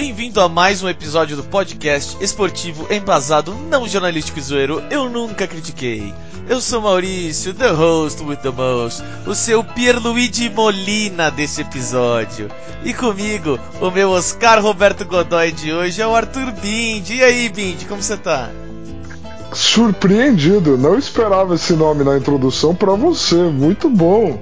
Bem-vindo a mais um episódio do podcast esportivo embasado não jornalístico e zoeiro Eu Nunca Critiquei. Eu sou Maurício, the host with the most, o seu Pierluigi Molina desse episódio. E comigo, o meu Oscar Roberto Godoy de hoje é o Arthur Bindi. E aí, Bindi, como você tá? Surpreendido, não esperava esse nome na introdução para você, muito bom.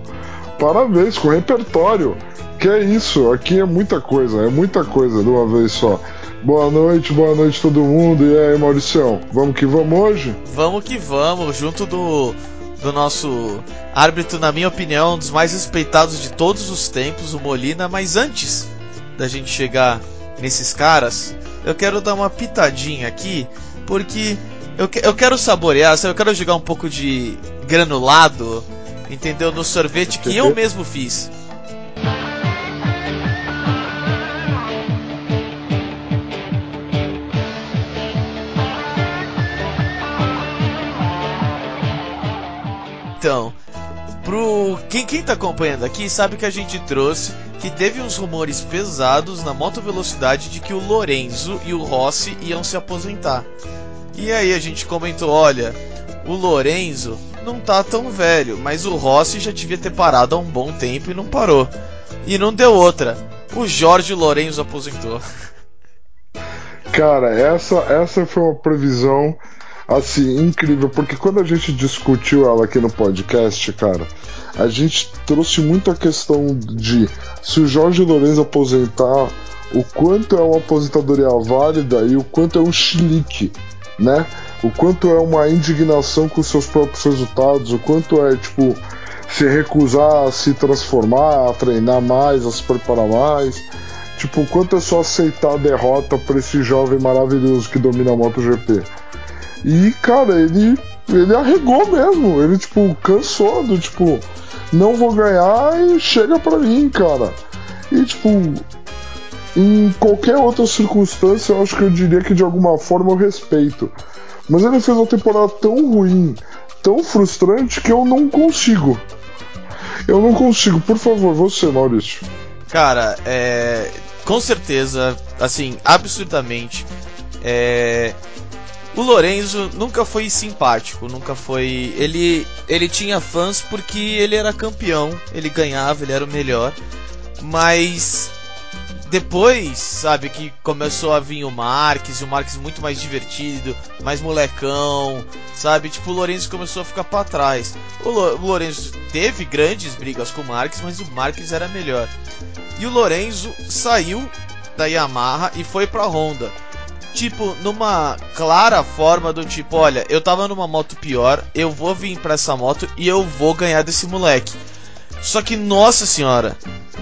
Parabéns com repertório. Que é isso, aqui é muita coisa, é muita coisa de uma vez só. Boa noite, boa noite todo mundo. E aí, Mauricião, vamos que vamos hoje? Vamos que vamos, junto do, do nosso árbitro, na minha opinião, um dos mais respeitados de todos os tempos, o Molina. Mas antes da gente chegar nesses caras, eu quero dar uma pitadinha aqui, porque eu, eu quero saborear, eu quero jogar um pouco de granulado, entendeu? No sorvete que eu mesmo fiz. Então, pro quem, quem tá acompanhando aqui sabe que a gente trouxe que teve uns rumores pesados na moto velocidade de que o Lorenzo e o Rossi iam se aposentar. E aí a gente comentou, olha, o Lorenzo não tá tão velho, mas o Rossi já devia ter parado há um bom tempo e não parou. E não deu outra. O Jorge Lorenzo aposentou. Cara, essa essa foi uma previsão assim, incrível, porque quando a gente discutiu ela aqui no podcast, cara, a gente trouxe muita questão de se o Jorge Lourenço aposentar, o quanto é uma aposentadoria válida e o quanto é um chilique, né? O quanto é uma indignação com seus próprios resultados, o quanto é, tipo, se recusar a se transformar, a treinar mais, a se preparar mais. Tipo, o quanto é só aceitar a derrota para esse jovem maravilhoso que domina a MotoGP. E, cara, ele, ele arregou mesmo. Ele, tipo, cansou do, tipo, não vou ganhar e chega pra mim, cara. E, tipo, em qualquer outra circunstância, eu acho que eu diria que de alguma forma eu respeito. Mas ele fez uma temporada tão ruim, tão frustrante, que eu não consigo. Eu não consigo. Por favor, você, Maurício. Cara, é. Com certeza, assim, absurdamente. É, o Lorenzo nunca foi simpático, nunca foi. Ele, ele tinha fãs porque ele era campeão, ele ganhava, ele era o melhor. Mas depois, sabe, que começou a vir o Marques, e o Marques muito mais divertido, mais molecão, sabe? Tipo, o Lourenço começou a ficar para trás. O, Lo o Lourenço teve grandes brigas com o Marques, mas o Marques era melhor. E o Lourenço saiu da Yamaha e foi para Honda tipo, numa clara forma do tipo, olha, eu tava numa moto pior, eu vou vir pra essa moto e eu vou ganhar desse moleque. Só que, nossa senhora,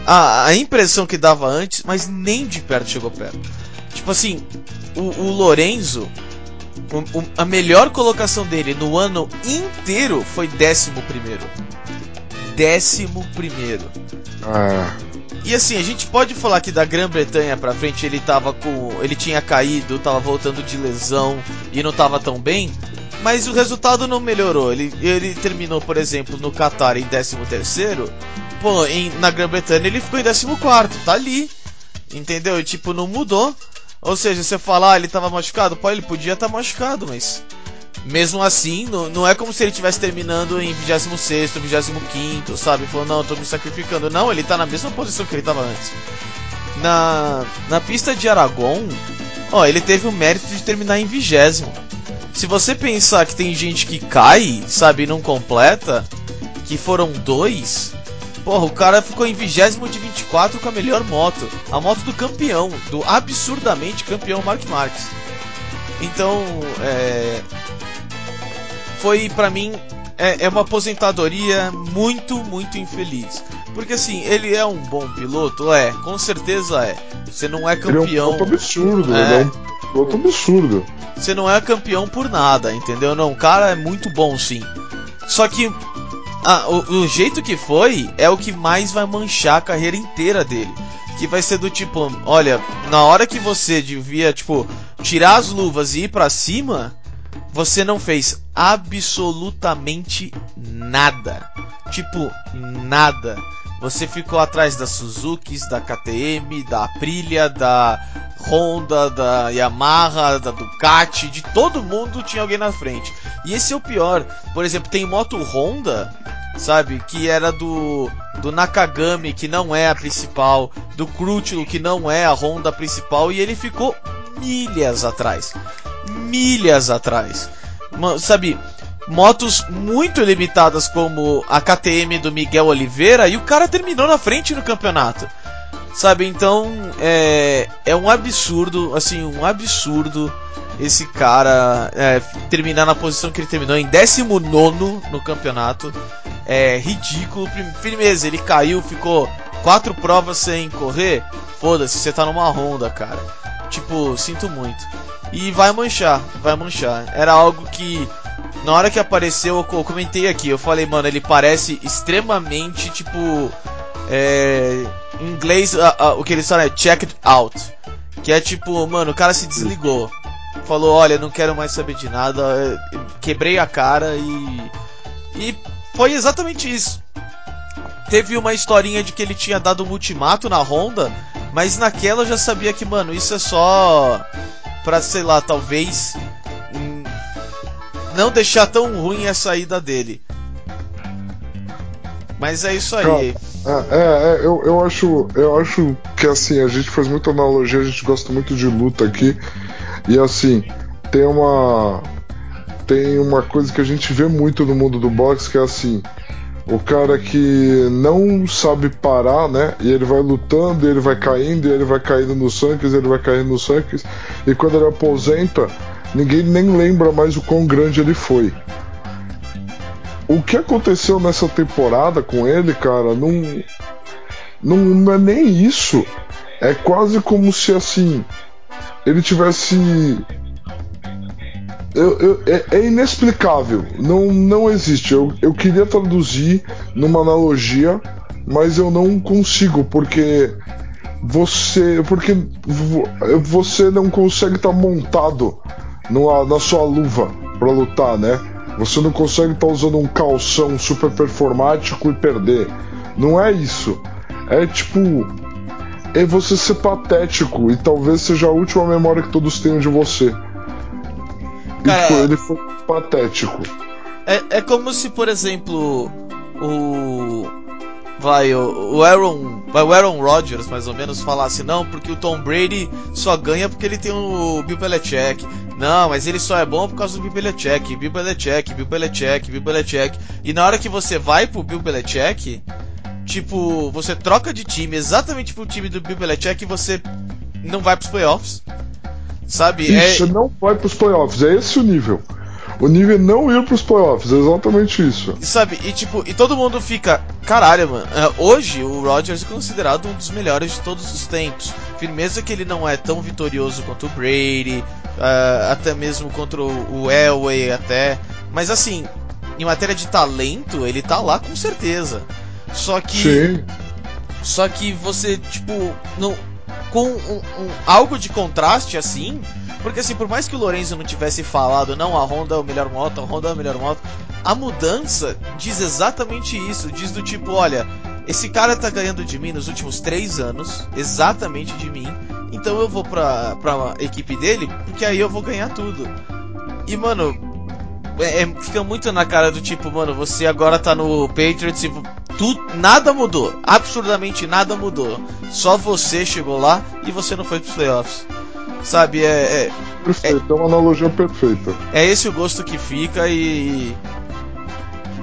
a, a impressão que dava antes, mas nem de perto chegou perto. Tipo assim, o, o Lorenzo, o, o, a melhor colocação dele no ano inteiro foi décimo primeiro. Décimo primeiro. Ah. E assim, a gente pode falar que da Grã-Bretanha pra frente ele tava com. ele tinha caído, tava voltando de lesão e não tava tão bem, mas o resultado não melhorou. Ele, ele terminou, por exemplo, no Qatar em 13 terceiro, pô, em, na Grã-Bretanha ele ficou em 14 quarto, tá ali. Entendeu? E tipo, não mudou. Ou seja, você falar, ah, ele tava machucado, pô, ele podia estar tá machucado, mas mesmo assim, não, não é como se ele estivesse terminando em 26, 25, sabe? Falando, não, eu tô me sacrificando. Não, ele tá na mesma posição que ele tava antes. Na, na pista de Aragon, ó, ele teve o mérito de terminar em vigésimo. Se você pensar que tem gente que cai, sabe, e não completa, que foram dois, porra, o cara ficou em vigésimo de 24 com a melhor moto. A moto do campeão, do absurdamente campeão Mark Marques. Então, é, foi para mim é, é, uma aposentadoria muito, muito infeliz. Porque assim, ele é um bom piloto? É, com certeza é. Você não é campeão. Ele é um piloto absurdo, é. ele é um piloto absurdo. Você não é campeão por nada, entendeu? Não, o cara é muito bom sim. Só que Ah, o, o jeito que foi é o que mais vai manchar a carreira inteira dele. Que vai ser do tipo, olha, na hora que você devia, tipo, tirar as luvas e ir pra cima, você não fez absolutamente nada. Tipo, nada. Você ficou atrás da Suzuki, da KTM, da Aprilia, da Honda, da Yamaha, da Ducati, de todo mundo tinha alguém na frente. E esse é o pior. Por exemplo, tem moto Honda, sabe, que era do do Nakagami, que não é a principal, do Crutchlow, que não é a Honda principal, e ele ficou milhas atrás. Milhas atrás. Sabe, motos muito limitadas como a KTM do Miguel Oliveira e o cara terminou na frente no campeonato. Sabe, então é, é um absurdo, assim, um absurdo esse cara é, terminar na posição que ele terminou em 19 no campeonato. É ridículo. Firmeza, ele caiu, ficou quatro provas sem correr. Foda-se, você tá numa Honda, cara. Tipo, sinto muito. E vai manchar, vai manchar. Era algo que na hora que apareceu, eu comentei aqui, eu falei, mano, ele parece extremamente, tipo, é, em inglês, o que eles falam é checked out. Que é tipo, mano, o cara se desligou. Falou, olha, não quero mais saber de nada, quebrei a cara e. E foi exatamente isso. Teve uma historinha de que ele tinha dado um ultimato na Honda, mas naquela eu já sabia que, mano, isso é só pra, sei lá, talvez não deixar tão ruim a saída dele. Mas é isso aí. É, é, é, eu, eu, acho, eu acho que assim, a gente faz muita analogia, a gente gosta muito de luta aqui. E assim, tem uma. Tem uma coisa que a gente vê muito no mundo do boxe que é assim. O cara que não sabe parar, né? E ele vai lutando, ele vai caindo, ele vai caindo nos sanques, ele vai caindo nos sanques. E quando ele aposenta, ninguém nem lembra mais o quão grande ele foi. O que aconteceu nessa temporada com ele, cara, não, não, não é nem isso. É quase como se assim ele tivesse eu, eu, é, é, inexplicável, não, não existe. Eu, eu queria traduzir numa analogia, mas eu não consigo, porque você. Porque você não consegue estar tá montado numa, na sua luva para lutar, né? Você não consegue estar tá usando um calção super performático e perder. Não é isso. É tipo. É você ser patético e talvez seja a última memória que todos tenham de você. Cara, e, tipo, ele foi patético. É, é como se, por exemplo, o vai o, o Aaron, vai o Aaron Rodgers mais ou menos falasse não, porque o Tom Brady só ganha porque ele tem o Bill Belichick. Não, mas ele só é bom por causa do Bill Belichick, Bill Belichick, Bill Belichick, Bill Belichick. E na hora que você vai pro Bill Belichick, tipo, você troca de time exatamente pro time do Bill Belichick e você não vai pros playoffs. Sabe? Isso, é... não vai pros playoffs, é esse o nível. O nível é não ir pros playoffs, é exatamente isso. E sabe, e tipo, e todo mundo fica, caralho, mano. É, hoje o Rodgers é considerado um dos melhores de todos os tempos. Firmeza que ele não é tão vitorioso quanto o Brady, uh, até mesmo contra o Elway, até. Mas assim, em matéria de talento, ele tá lá com certeza. Só que. Sim. Só que você, tipo, não, com um, um, algo de contraste assim, porque assim, por mais que o Lorenzo não tivesse falado, não, a Honda é o melhor moto, a Honda é a melhor moto, a mudança diz exatamente isso, diz do tipo, olha, esse cara tá ganhando de mim nos últimos três anos, exatamente de mim, então eu vou pra, pra equipe dele, porque aí eu vou ganhar tudo. E mano, é, é, fica muito na cara do tipo, mano, você agora tá no Patriots e tu, nada mudou, absurdamente nada mudou. Só você chegou lá e você não foi pros playoffs. Sabe, é. é Perfeito, é, é uma analogia perfeita. É esse o gosto que fica e.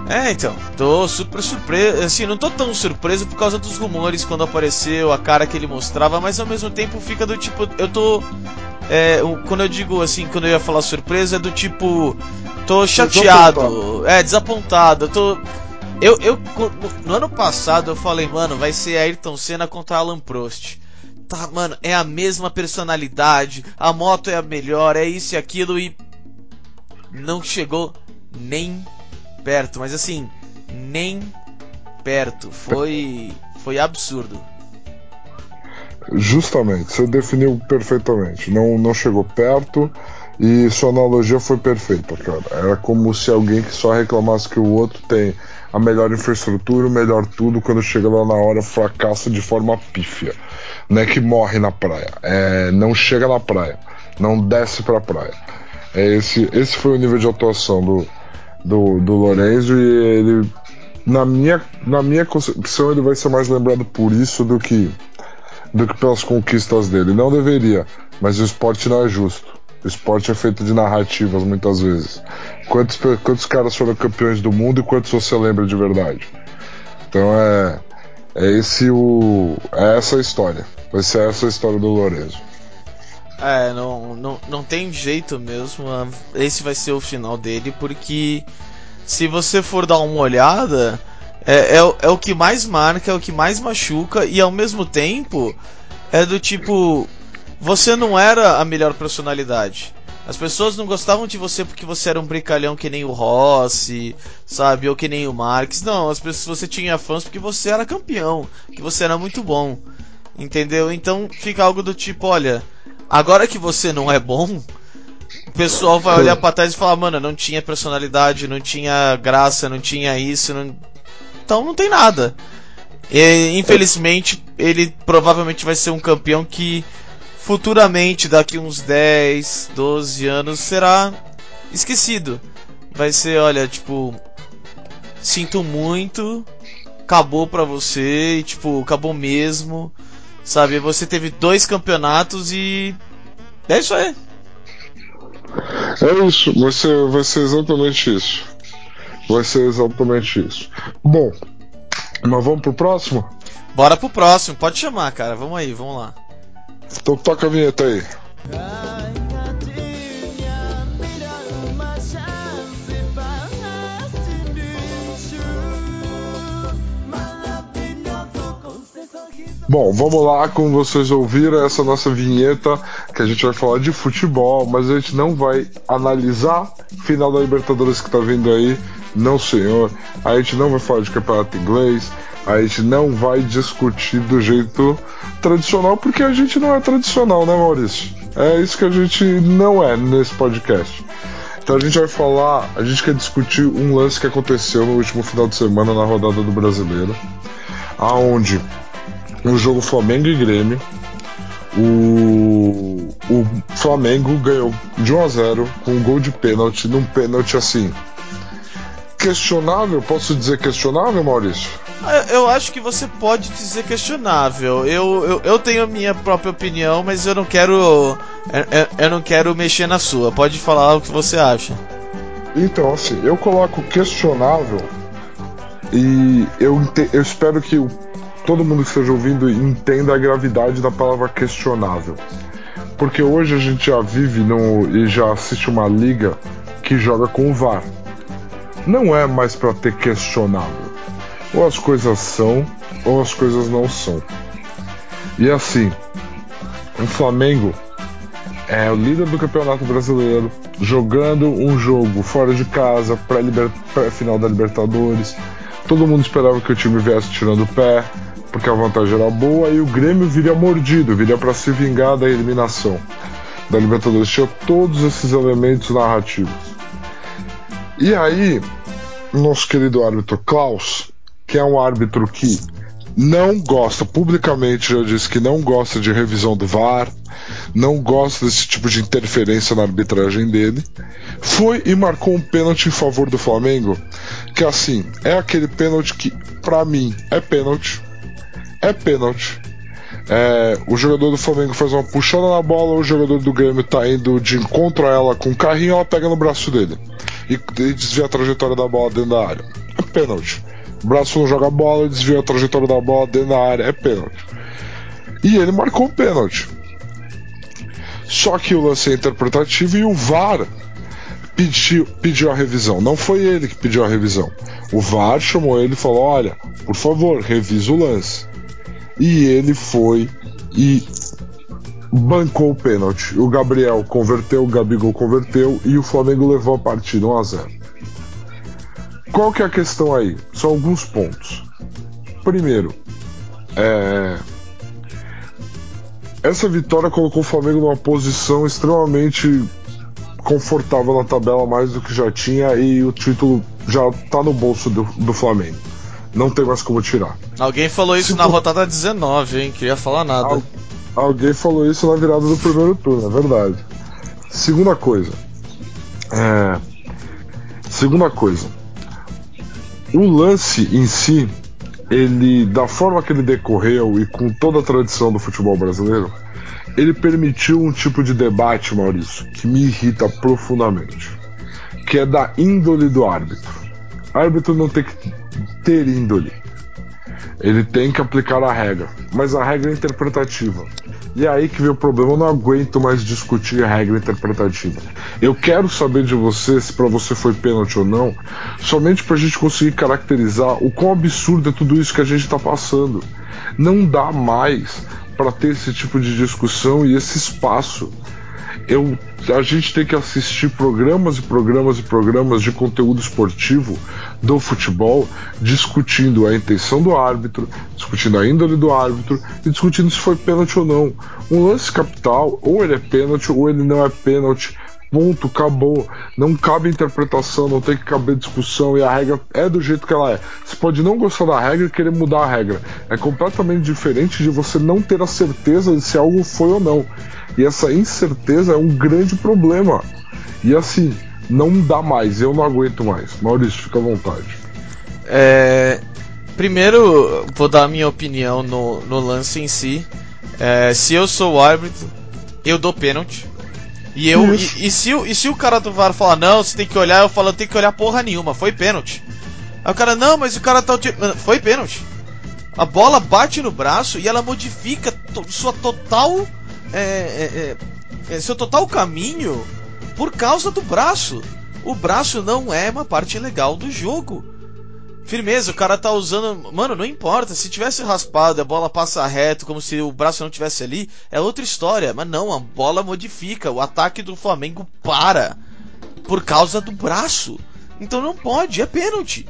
É, então, tô super surpreso. Assim, não tô tão surpreso por causa dos rumores quando apareceu, a cara que ele mostrava, mas ao mesmo tempo fica do tipo. Eu tô. É, quando eu digo assim, quando eu ia falar surpresa, é do tipo. Tô chateado, desapontado. é, desapontado. Tô. Eu, eu, no ano passado eu falei, mano, vai ser Ayrton Senna contra Alan Prost tá, mano, é a mesma personalidade, a moto é a melhor, é isso e aquilo e não chegou nem perto, mas assim, Nem perto. Foi. Foi absurdo. Justamente, você definiu perfeitamente. Não, não chegou perto e sua analogia foi perfeita, cara. Era como se alguém que só reclamasse que o outro tem a melhor infraestrutura, o melhor tudo, quando chega lá na hora fracassa de forma pífia. Não é que morre na praia, é, não chega na praia, não desce pra praia. É esse, esse foi o nível de atuação do, do, do Lorenzo e ele, na minha, na minha concepção, ele vai ser mais lembrado por isso do que, do que pelas conquistas dele. Não deveria, mas o esporte não é justo. O esporte é feito de narrativas muitas vezes. Quantos, quantos caras foram campeões do mundo e quantos você lembra de verdade? Então é, é esse o é essa a história. Vai ser essa a história do Lorenzo. É, não, não, não tem jeito mesmo. Esse vai ser o final dele, porque se você for dar uma olhada, é, é, é o que mais marca, é o que mais machuca, e ao mesmo tempo é do tipo você não era a melhor personalidade. As pessoas não gostavam de você porque você era um brincalhão que nem o Rossi, sabe? Ou que nem o Marques. Não, as pessoas você tinha fãs porque você era campeão, que você era muito bom. Entendeu? Então fica algo do tipo, olha, agora que você não é bom, o pessoal vai olhar para trás e falar, mano, não tinha personalidade, não tinha graça, não tinha isso, não... então não tem nada. E, infelizmente, ele provavelmente vai ser um campeão que futuramente, daqui uns 10, 12 anos, será esquecido. Vai ser, olha, tipo, sinto muito, acabou pra você, e, tipo, acabou mesmo. Sabe, você teve dois campeonatos e. É isso aí. É isso, vai ser, vai ser exatamente isso. Vai ser exatamente isso. Bom, mas vamos pro próximo? Bora pro próximo, pode chamar, cara. Vamos aí, vamos lá. Então toca a vinheta aí. Bom, vamos lá, como vocês ouviram, essa nossa vinheta que a gente vai falar de futebol, mas a gente não vai analisar final da Libertadores que tá vindo aí, não senhor. A gente não vai falar de campeonato inglês, a gente não vai discutir do jeito tradicional, porque a gente não é tradicional, né, Maurício? É isso que a gente não é nesse podcast. Então a gente vai falar, a gente quer discutir um lance que aconteceu no último final de semana na rodada do Brasileiro, aonde no jogo Flamengo e Grêmio, o, o Flamengo ganhou de 1 a 0 com um gol de pênalti, num pênalti assim questionável, posso dizer questionável, Maurício? Eu acho que você pode dizer questionável. Eu, eu, eu tenho a minha própria opinião, mas eu não quero. Eu, eu não quero mexer na sua. Pode falar o que você acha. Então, assim, eu coloco questionável e eu, eu espero que todo mundo que esteja ouvindo entenda a gravidade da palavra questionável. Porque hoje a gente já vive no, e já assiste uma liga que joga com o VAR não é mais para ter questionável. Ou as coisas são, ou as coisas não são. E assim, o Flamengo é o líder do Campeonato Brasileiro, jogando um jogo fora de casa, pré-final da Libertadores. Todo mundo esperava que o time viesse tirando o pé, porque a vantagem era boa, e o Grêmio viria mordido, viria para se vingar da eliminação da Libertadores. Tinha todos esses elementos narrativos. E aí, nosso querido árbitro Klaus, que é um árbitro que não gosta, publicamente já disse que não gosta de revisão do VAR, não gosta desse tipo de interferência na arbitragem dele, foi e marcou um pênalti em favor do Flamengo, que assim, é aquele pênalti que, para mim, é pênalti, é pênalti. É, o jogador do Flamengo faz uma puxada na bola, o jogador do Grêmio tá indo de encontro a ela com o carrinho, ela pega no braço dele e, e desvia a trajetória da bola dentro da área. É pênalti. O braço não joga a bola desvia a trajetória da bola dentro da área. É pênalti. E ele marcou o pênalti. Só que o lance é interpretativo e o VAR pediu, pediu a revisão. Não foi ele que pediu a revisão. O VAR chamou ele e falou: Olha, por favor, revisa o lance. E ele foi e bancou o pênalti. O Gabriel converteu, o Gabigol converteu e o Flamengo levou a partida 1 a 0. qual que é a questão aí? São alguns pontos. Primeiro, é... essa vitória colocou o Flamengo numa posição extremamente confortável na tabela, mais do que já tinha, e o título já tá no bolso do, do Flamengo. Não tem mais como tirar. Alguém falou isso Se na for- rodada 19, hein? Queria falar nada. Al- Alguém falou isso na virada do primeiro turno, é verdade. Segunda coisa. É... Segunda coisa. O lance em si, ele, da forma que ele decorreu e com toda a tradição do futebol brasileiro, ele permitiu um tipo de debate, Maurício, que me irrita profundamente. Que é da índole do árbitro. O árbitro não tem que ter índole. Ele tem que aplicar a regra, mas a regra é interpretativa. E é aí que vem o problema, eu não aguento mais discutir a regra interpretativa. Eu quero saber de você se para você foi pênalti ou não, somente pra gente conseguir caracterizar o quão absurdo é tudo isso que a gente tá passando. Não dá mais para ter esse tipo de discussão e esse espaço. Eu, a gente tem que assistir programas e programas e programas de conteúdo esportivo do futebol, discutindo a intenção do árbitro, discutindo a índole do árbitro e discutindo se foi pênalti ou não. Um lance capital, ou ele é pênalti ou ele não é pênalti. Ponto, acabou. Não cabe interpretação, não tem que caber discussão e a regra é do jeito que ela é. Você pode não gostar da regra e querer mudar a regra. É completamente diferente de você não ter a certeza de se algo foi ou não. E essa incerteza é um grande problema. E assim, não dá mais, eu não aguento mais. Maurício, fica à vontade. É, primeiro, vou dar a minha opinião no, no lance em si. É, se eu sou o árbitro, eu dou pênalti. E, eu, e, e se, o- e se o cara do VAR falar, não, você tem que olhar, eu falo, tem que olhar porra nenhuma, foi pênalti. Aí o cara, não, mas o cara tá. Foi pênalti. A bola bate no braço e ela modifica to- sua total. é, é, é, é, seu total caminho por causa do braço. O braço não é uma parte legal do jogo. Firmeza, o cara tá usando. Mano, não importa. Se tivesse raspado a bola passa reto, como se o braço não tivesse ali, é outra história. Mas não, a bola modifica. O ataque do Flamengo para por causa do braço. Então não pode, é pênalti.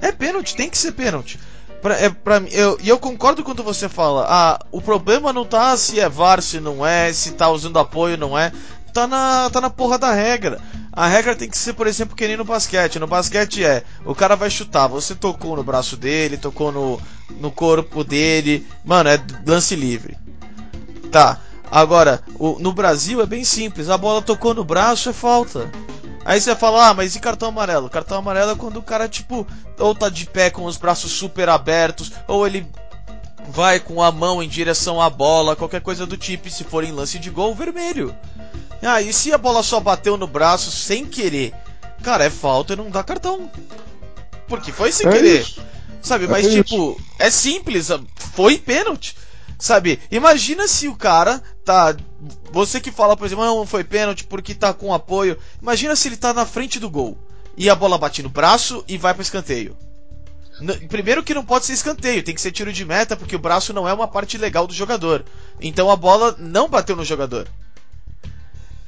É pênalti, tem que ser pênalti. Pra, é, pra, eu, e eu concordo quando você fala, ah, o problema não tá se é VAR, se não é, se tá usando apoio, não é. Tá na, tá na porra da regra. A regra tem que ser, por exemplo, que nem no basquete. No basquete é, o cara vai chutar, você tocou no braço dele, tocou no, no corpo dele. Mano, é lance livre. Tá. Agora, o- no Brasil é bem simples, a bola tocou no braço, é falta. Aí você fala, ah, mas e cartão amarelo? Cartão amarelo é quando o cara, tipo, ou tá de pé com os braços super abertos, ou ele vai com a mão em direção à bola, qualquer coisa do tipo, e se for em lance de gol, vermelho. Ah, e se a bola só bateu no braço sem querer? Cara, é falta e não dá cartão. Porque foi sem É querer. isso. Sabe, É mas isso. tipo, é simples, foi pênalti. Sabe, imagina se o cara tá. Você que fala, por exemplo, não foi pênalti porque tá com apoio. Imagina se ele tá na frente do gol e a bola bate no braço e vai pro escanteio. Primeiro que não pode ser escanteio, tem que ser tiro de meta porque o braço não é uma parte legal do jogador. Então a bola não bateu no jogador.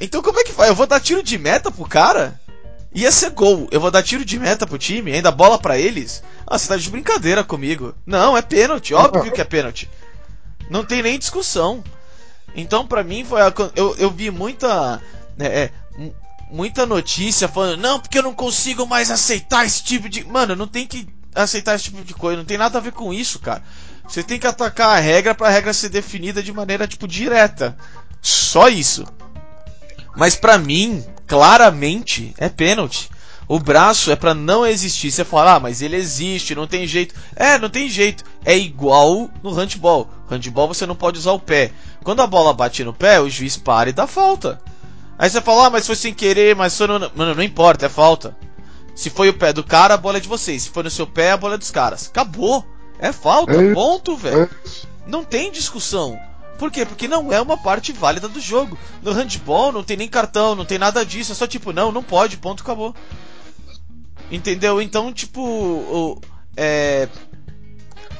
Então como é que vai? Eu vou dar tiro de meta pro cara? Ia ser gol. Eu vou dar tiro de meta pro time, ainda bola pra eles? Ah, você tá de brincadeira comigo. Não, é pênalti, óbvio que é pênalti. Não tem nem discussão. Então, pra mim, foi a- eu, eu vi muita. é, é, mu- muita notícia falando, não, porque eu não consigo mais aceitar esse tipo de. Mano, não tem que aceitar esse tipo de coisa, não tem nada a ver com isso, cara. Você tem que atacar a regra pra regra ser definida de maneira, tipo, direta. Só isso. Mas pra mim, claramente, é pênalti. O braço é pra não existir. Você fala, ah, mas ele existe, não tem jeito. É, não tem jeito. É igual no handball. Handball você não pode usar o pé. Quando a bola bate no pé, o juiz para e dá falta. Aí você fala, ah, mas foi sem querer, mas foi no... Mano, não importa, é falta. Se foi o pé do cara, a bola é de vocês. Se foi no seu pé, a bola é dos caras. Acabou. É falta, É ponto, velho. É. Não tem discussão. Por quê? Porque não é uma parte válida do jogo. No handball não tem nem cartão, não tem nada disso. É só tipo, não, não pode, ponto, acabou. Entendeu? Então, tipo, o, é,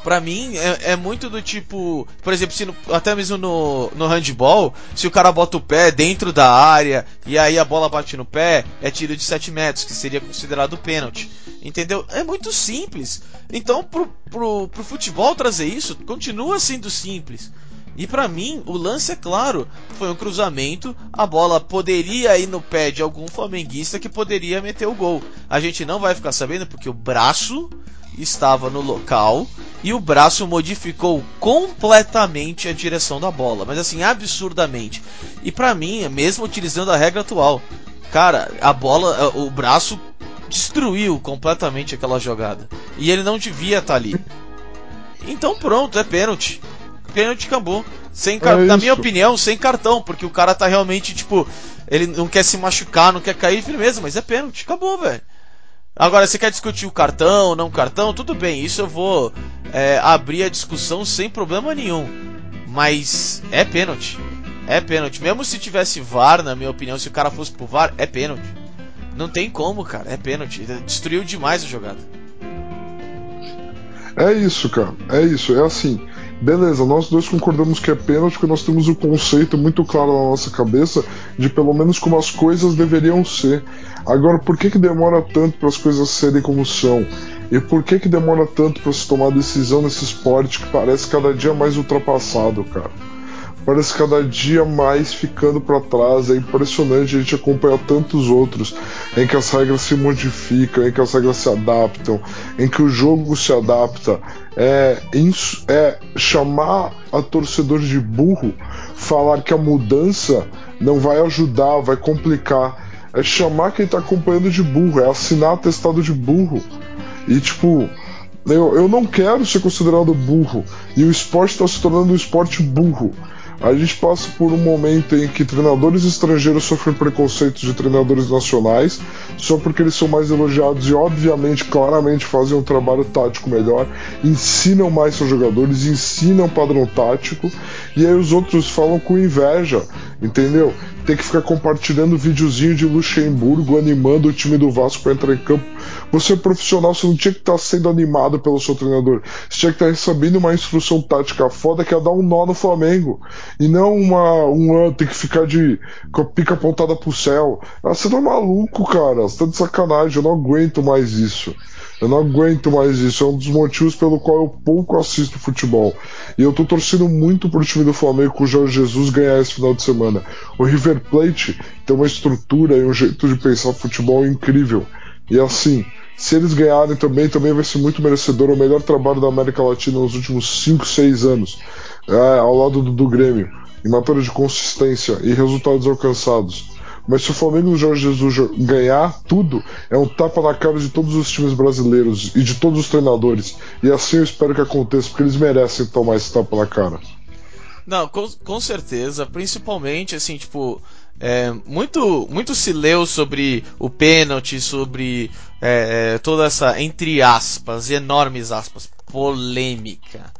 Pra mim, é, é, muito do tipo. Por exemplo, se no, até mesmo no, no handball, se o cara bota o pé dentro da área e aí a bola bate no pé, é tiro de 7 metros, que seria considerado pênalti. Entendeu? É muito simples. Então, pro, pro, pro futebol trazer isso, continua sendo simples. E para mim, o lance é claro, foi um cruzamento, a bola poderia ir no pé de algum flamenguista que poderia meter o gol. A gente não vai ficar sabendo porque o braço estava no local e o braço modificou completamente a direção da bola, mas assim, absurdamente. E para mim, mesmo utilizando a regra atual, cara, a bola, o braço destruiu completamente aquela jogada. E ele não devia estar tá ali. Então pronto, é pênalti. Pênalti acabou. Sem car... é Na minha opinião, sem cartão, porque o cara tá realmente, tipo, ele não quer se machucar, não quer cair, firmeza, mas é pênalti, acabou, velho. Agora, você quer discutir o cartão, não cartão? Tudo bem, isso eu vou é, abrir a discussão sem problema nenhum. Mas é pênalti. É pênalti. Mesmo se tivesse VAR, na minha opinião, se o cara fosse pro VAR, é pênalti. Não tem como, cara. É pênalti. Destruiu demais a jogada. É isso, cara. É isso. É assim. Beleza, nós dois concordamos que é pênalti porque nós temos o um conceito muito claro na nossa cabeça de pelo menos como as coisas deveriam ser. Agora, por que, que demora tanto para as coisas serem como são? E por que, que demora tanto para se tomar decisão nesse esporte que parece cada dia mais ultrapassado, cara? Parece cada dia mais ficando para trás. É impressionante a gente acompanhar tantos outros em que as regras se modificam, em que as regras se adaptam, em que o jogo se adapta. É, é chamar a torcedor de burro, falar que a mudança não vai ajudar, vai complicar. É chamar quem está acompanhando de burro, é assinar atestado de burro. E tipo, eu, eu não quero ser considerado burro. E o esporte está se tornando um esporte burro. A gente passa por um momento em que treinadores estrangeiros sofrem preconceitos de treinadores nacionais, só porque eles são mais elogiados e, obviamente, claramente fazem um trabalho tático melhor, ensinam mais seus jogadores, ensinam padrão tático, e aí os outros falam com inveja, entendeu? Tem que ficar compartilhando videozinho de Luxemburgo animando o time do Vasco para entrar em campo você é profissional, você não tinha que estar tá sendo animado pelo seu treinador. Você tinha que estar tá recebendo uma instrução tática foda que é dar um nó no Flamengo. E não uma, um tem que ficar de com a pica apontada pro céu. Ah, você tá maluco, cara. Você tá de sacanagem. Eu não aguento mais isso. Eu não aguento mais isso. É um dos motivos pelo qual eu pouco assisto futebol. E eu tô torcendo muito pro time do Flamengo com o Jorge Jesus ganhar esse final de semana. O River Plate tem uma estrutura e um jeito de pensar futebol incrível. E assim, se eles ganharem também, também vai ser muito merecedor. O melhor trabalho da América Latina nos últimos 5, 6 anos, é, ao lado do, do Grêmio, em matéria de consistência e resultados alcançados. Mas se o Flamengo do Jorge Jesus ganhar tudo, é um tapa na cara de todos os times brasileiros e de todos os treinadores. E assim eu espero que aconteça, porque eles merecem tomar esse tapa na cara. Não, com, com certeza. Principalmente, assim, tipo, é, muito, muito se leu sobre o pênalti, sobre é, é, toda essa, entre aspas, enormes aspas, polêmica.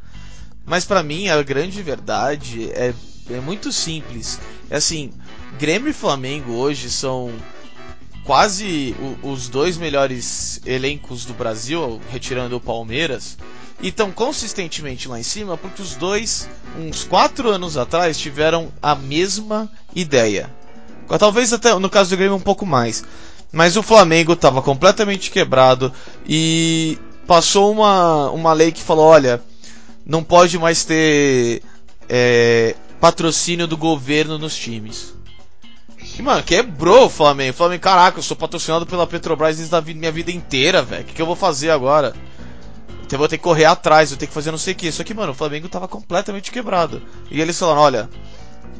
Mas para mim a grande verdade é, é muito simples. É assim, Grêmio e Flamengo hoje são quase o, os dois melhores elencos do Brasil, retirando o Palmeiras, e estão consistentemente lá em cima porque os dois, uns quatro anos atrás, tiveram a mesma ideia. Talvez até no caso do Grêmio um pouco mais. Mas o Flamengo estava completamente quebrado e passou uma, uma lei que falou: olha, não pode mais ter é, patrocínio do governo nos times. E, mano, quebrou o Flamengo. Flamengo, caraca, eu sou patrocinado pela Petrobras desde a minha vida inteira, velho. O que, que, eu vou fazer agora? Então eu vou ter que correr atrás, eu tenho que fazer não sei o que. Só que, mano, o Flamengo tava completamente quebrado. E eles falaram: olha,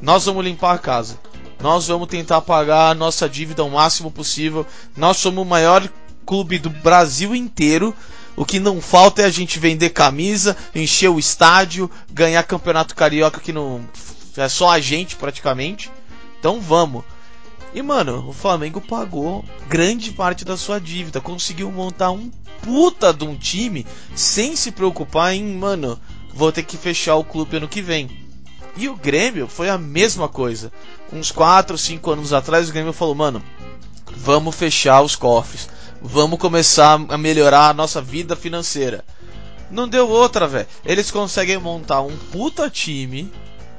nós vamos limpar a casa. Nós vamos tentar pagar a nossa dívida o máximo possível. Nós somos o maior clube do Brasil inteiro. O que não falta é a gente vender camisa, encher o estádio, ganhar campeonato carioca que não é só a gente praticamente. Então vamos. E mano, o Flamengo pagou grande parte da sua dívida, conseguiu montar um puta de um time sem se preocupar em, mano, vou ter que fechar o clube ano que vem. E o Grêmio foi a mesma coisa. Uns 4, 5 anos atrás, o Grêmio falou: mano, vamos fechar os cofres, vamos começar a melhorar a nossa vida financeira. Não deu outra, velho. Eles conseguem montar um puta time.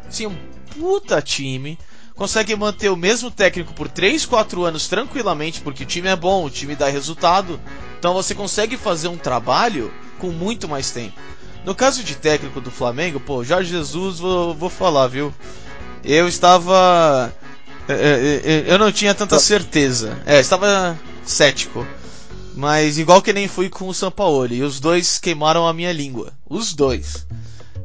Sim, um puta time. Conseguem manter o mesmo técnico por 3, 4 anos tranquilamente, porque o time é bom, o time dá resultado. Então você consegue fazer um trabalho com muito mais tempo. No caso de técnico do Flamengo, pô, Jorge Jesus, vou, vou falar, viu? Eu estava. é, é, é, Eu não tinha tanta certeza. É, estava cético. Mas igual que nem fui com o Sampaoli. Os dois queimaram a minha língua. Os dois.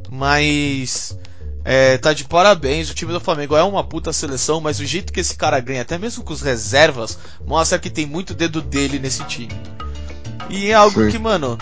Mas. É, tá de parabéns, o time do Flamengo é uma puta seleção, mas o jeito que esse cara ganha, até mesmo com os reservas, mostra que tem muito dedo dele nesse time. E é algo Sim. que, mano,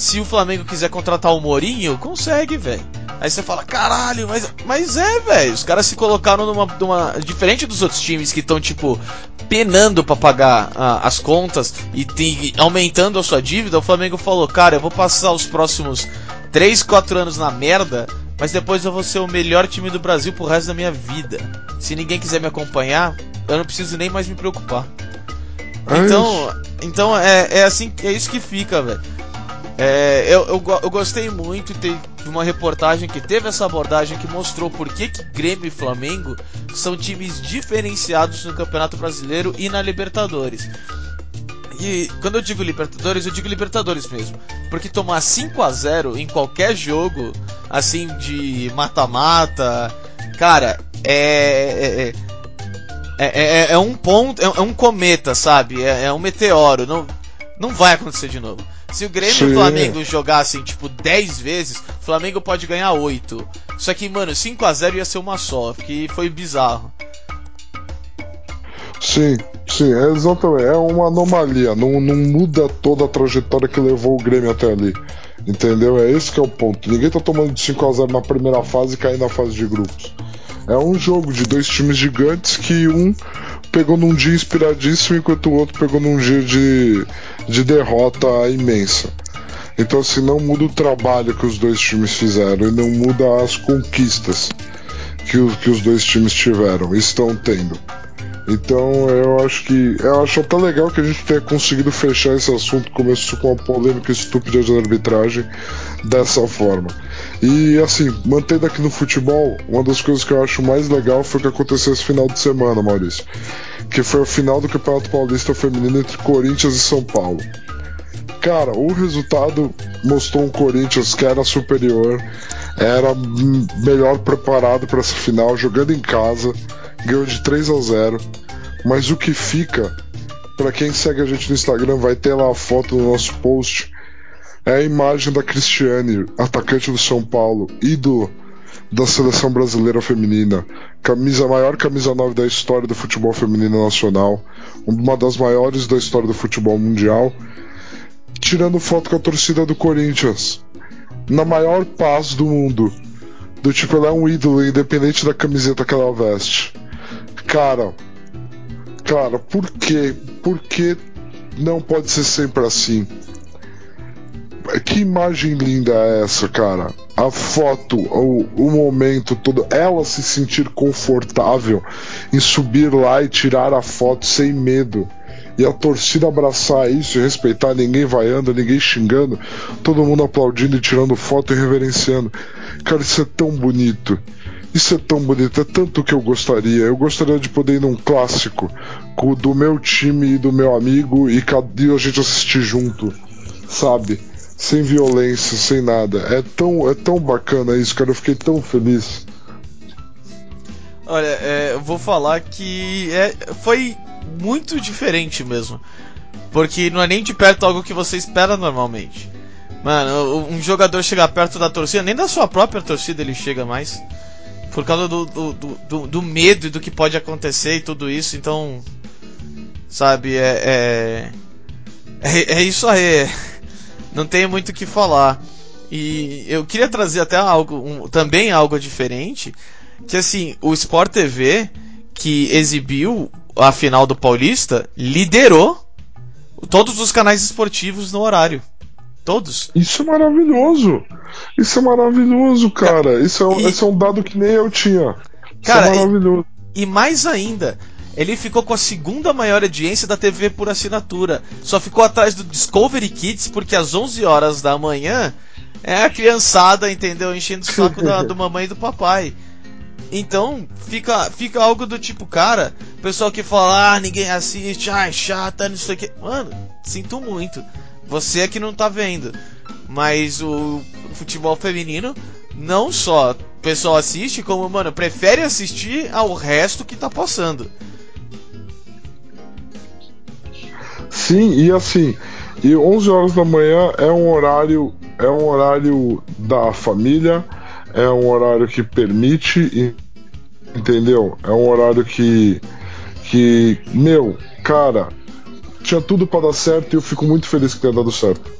se o Flamengo quiser contratar o Mourinho, consegue, velho. Aí você fala, caralho, mas, mas é, velho. Os caras se colocaram numa, numa. Diferente dos outros times que estão, tipo, penando pra pagar ah, as contas e tem, aumentando a sua dívida, o Flamengo falou, cara, eu vou passar os próximos 3, 4 anos na merda, mas depois eu vou ser o melhor time do Brasil pro resto da minha vida. Se ninguém quiser me acompanhar, eu não preciso nem mais me preocupar. Então, então é, é assim, é isso que fica, velho. É, eu, eu, eu gostei muito de uma reportagem que teve essa abordagem que mostrou por que, que Grêmio e Flamengo são times diferenciados no Campeonato Brasileiro e na Libertadores. E quando eu digo Libertadores, eu digo Libertadores mesmo. Porque tomar 5 a 0 em qualquer jogo, assim, de mata-mata, cara, é. É, é, é- é um ponto, é, é um cometa, sabe? É, é um meteoro. Não, não vai acontecer de novo. Se o Grêmio e Sim. o Flamengo jogassem, tipo, 10 vezes, o Flamengo pode ganhar 8. Só que, mano, 5 a 0 ia ser uma só, que foi bizarro. Sim, sim, é exatamente. É uma anomalia. Não, não muda toda a trajetória que levou o Grêmio até ali. Entendeu? É esse que é o ponto. Ninguém tá tomando de 5x0 na primeira fase e caindo na fase de grupos. É um jogo de dois times gigantes que um pegou num dia inspiradíssimo enquanto o outro pegou num dia de, de derrota imensa. Então, assim, não muda o trabalho que os dois times fizeram e não muda as conquistas que, os- que os dois times tiveram, estão tendo. Então eu acho que. Eu acho até legal que a gente tenha conseguido fechar esse assunto. Começou com uma polêmica estúpida de arbitragem dessa forma. E assim, mantendo aqui no futebol, uma das coisas que eu acho mais legal foi o que aconteceu esse final de semana, Maurício. Que foi o final do Campeonato Paulista Feminino entre Corinthians e São Paulo. Cara, o resultado mostrou um Corinthians que era superior, era melhor preparado para essa final, jogando em casa, ganhou de 3 a 0. Mas o que fica, para quem segue a gente no Instagram, vai ter lá a foto no nosso post, é a imagem da Cristiane, atacante do São Paulo, e do da seleção brasileira feminina, camisa maior camisa 9 da história do futebol feminino nacional, uma das maiores da história do futebol mundial tirando foto com a torcida do Corinthians. Na maior paz do mundo. Do tipo, ela é um ídolo, independente da camiseta que ela veste. Cara. Cara, por quê? Por que não pode ser sempre assim? Que imagem linda é essa, cara? A foto, o, o momento todo, ela se sentir confortável em subir lá e tirar a foto sem medo e a torcida abraçar isso e respeitar, ninguém vaiando, ninguém xingando, todo mundo aplaudindo e tirando foto e reverenciando. Cara, isso é tão bonito. Isso é tão bonito, é tanto que eu gostaria. Eu gostaria de poder ir num clássico com do meu time e do meu amigo e a gente assistir junto, sabe? Sem violência, sem nada. É tão, é tão bacana isso, cara. Eu fiquei tão feliz. Olha, é, eu vou falar que é, foi muito diferente mesmo. Porque não é nem de perto algo que você espera normalmente. Mano, um jogador chegar perto da torcida, nem da sua própria torcida ele chega mais. Por causa do, do, do, do, do medo e do que pode acontecer e tudo isso, então. Sabe, é. É, é, é isso aí. Não tem muito o que falar. E eu queria trazer até algo, um, também algo diferente. Que assim, o Sport TV, que exibiu a final do Paulista, liderou todos os canais esportivos no horário. Todos. Isso é maravilhoso. Isso é maravilhoso, cara. Isso é, um- E- esse é um dado que nem eu tinha. Cara, Isso é maravilhoso. E mais ainda, ele ficou com a segunda maior audiência da TV por assinatura. Só ficou atrás do Discovery Kids, porque às 11 horas da manhã é a criançada, entendeu? Enchendo o saco da, do mamãe e do papai. Então, fica, fica algo do tipo, cara, pessoal que fala, ah, ninguém assiste, ai, chata, não sei o que. Mano, sinto muito. Você é que não tá vendo. Mas o futebol feminino, não só o pessoal assiste, como, mano, prefere assistir ao resto que tá passando. Sim, e assim, e 11 horas da manhã é um horário, é um horário da família, é um horário que permite, entendeu? É um horário que que, meu, cara, tinha tudo para dar certo e eu fico muito feliz que tenha dado certo.